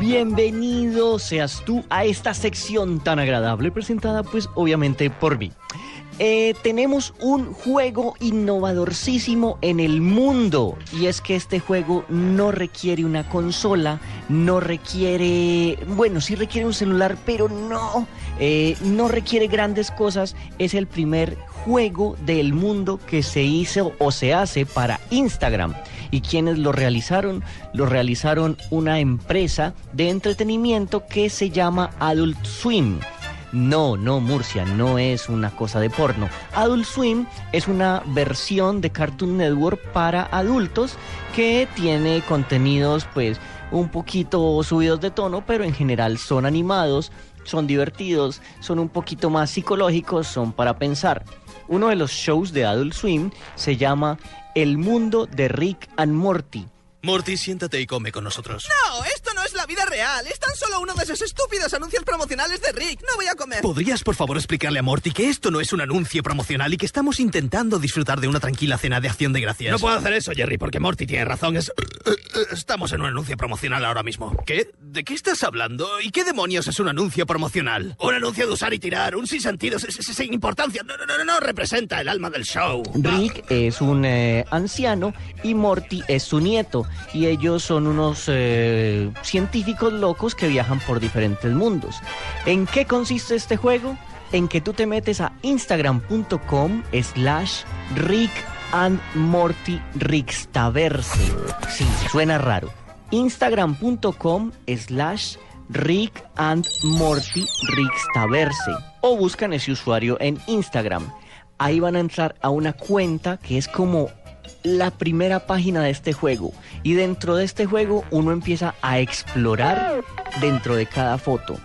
Bienvenido seas tú a esta sección tan agradable presentada pues obviamente por mí. Eh, tenemos un juego innovadorcísimo en el mundo y es que este juego no requiere una consola, no requiere, bueno, sí requiere un celular, pero no, eh, no requiere grandes cosas. Es el primer juego del mundo que se hizo o se hace para Instagram. ¿Y quienes lo realizaron? Lo realizaron una empresa de entretenimiento que se llama Adult Swim. No, no, Murcia, no es una cosa de porno. Adult Swim es una versión de Cartoon Network para adultos que tiene contenidos pues un poquito subidos de tono, pero en general son animados, son divertidos, son un poquito más psicológicos, son para pensar. Uno de los shows de Adult Swim se llama El mundo de Rick and Morty. Morty, siéntate y come con nosotros. No, esto vida real. Es tan solo uno de esos estúpidos anuncios promocionales de Rick. No voy a comer. ¿Podrías, por favor, explicarle a Morty que esto no es un anuncio promocional y que estamos intentando disfrutar de una tranquila cena de acción de gracias? No puedo hacer eso, Jerry, porque Morty tiene razón. Es... Estamos en un anuncio promocional ahora mismo. ¿Qué? ¿De qué estás hablando? ¿Y qué demonios es un anuncio promocional? Un anuncio de usar y tirar, un sin sentido, sin importancia. No, no, no, no, representa el alma del show. Rick es un eh, anciano y Morty es su nieto. Y ellos son unos eh, científicos locos que viajan por diferentes mundos. ¿En qué consiste este juego? En que tú te metes a instagram.com slash Rick and Morty. Sí, suena raro. Instagram.com slash Rick and Morty. O buscan ese usuario en Instagram. Ahí van a entrar a una cuenta que es como la primera página de este juego. Y dentro de este juego uno empieza a explorar dentro de cada foto.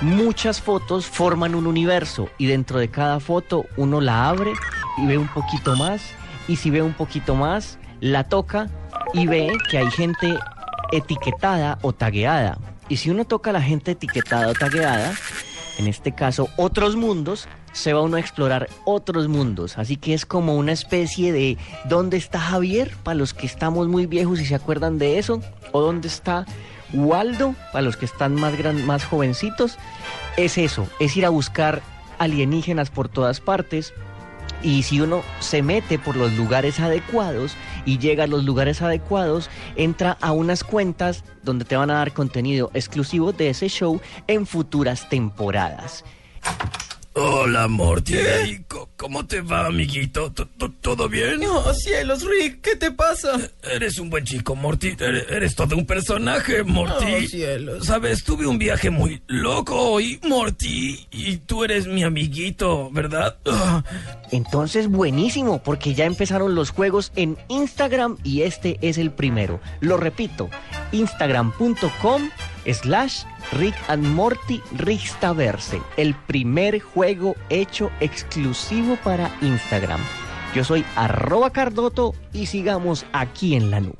Muchas fotos forman un universo y dentro de cada foto uno la abre y ve un poquito más. Y si ve un poquito más, la toca y ve que hay gente etiquetada o tagueada. Y si uno toca a la gente etiquetada o tagueada, en este caso otros mundos, se va uno a explorar otros mundos. Así que es como una especie de ¿dónde está Javier? Para los que estamos muy viejos y se acuerdan de eso. O ¿dónde está Waldo? Para los que están más, gran, más jovencitos. Es eso, es ir a buscar alienígenas por todas partes. Y si uno se mete por los lugares adecuados y llega a los lugares adecuados, entra a unas cuentas donde te van a dar contenido exclusivo de ese show en futuras temporadas. Hola, Morty. ¿Cómo te va, amiguito? ¿Todo bien? No, cielos, Rick, ¿qué te pasa? Eres un buen chico, Morty. Eres todo un personaje, Morty. Oh, cielos. Sabes, tuve un viaje muy loco y Morty, y tú eres mi amiguito, ¿verdad? Entonces, buenísimo, porque ya empezaron los juegos en Instagram y este es el primero. Lo repito, instagram.com slash Rick and Morty Rickstaverse, el primer juego hecho exclusivo para Instagram. Yo soy arroba Cardoto y sigamos aquí en la nube.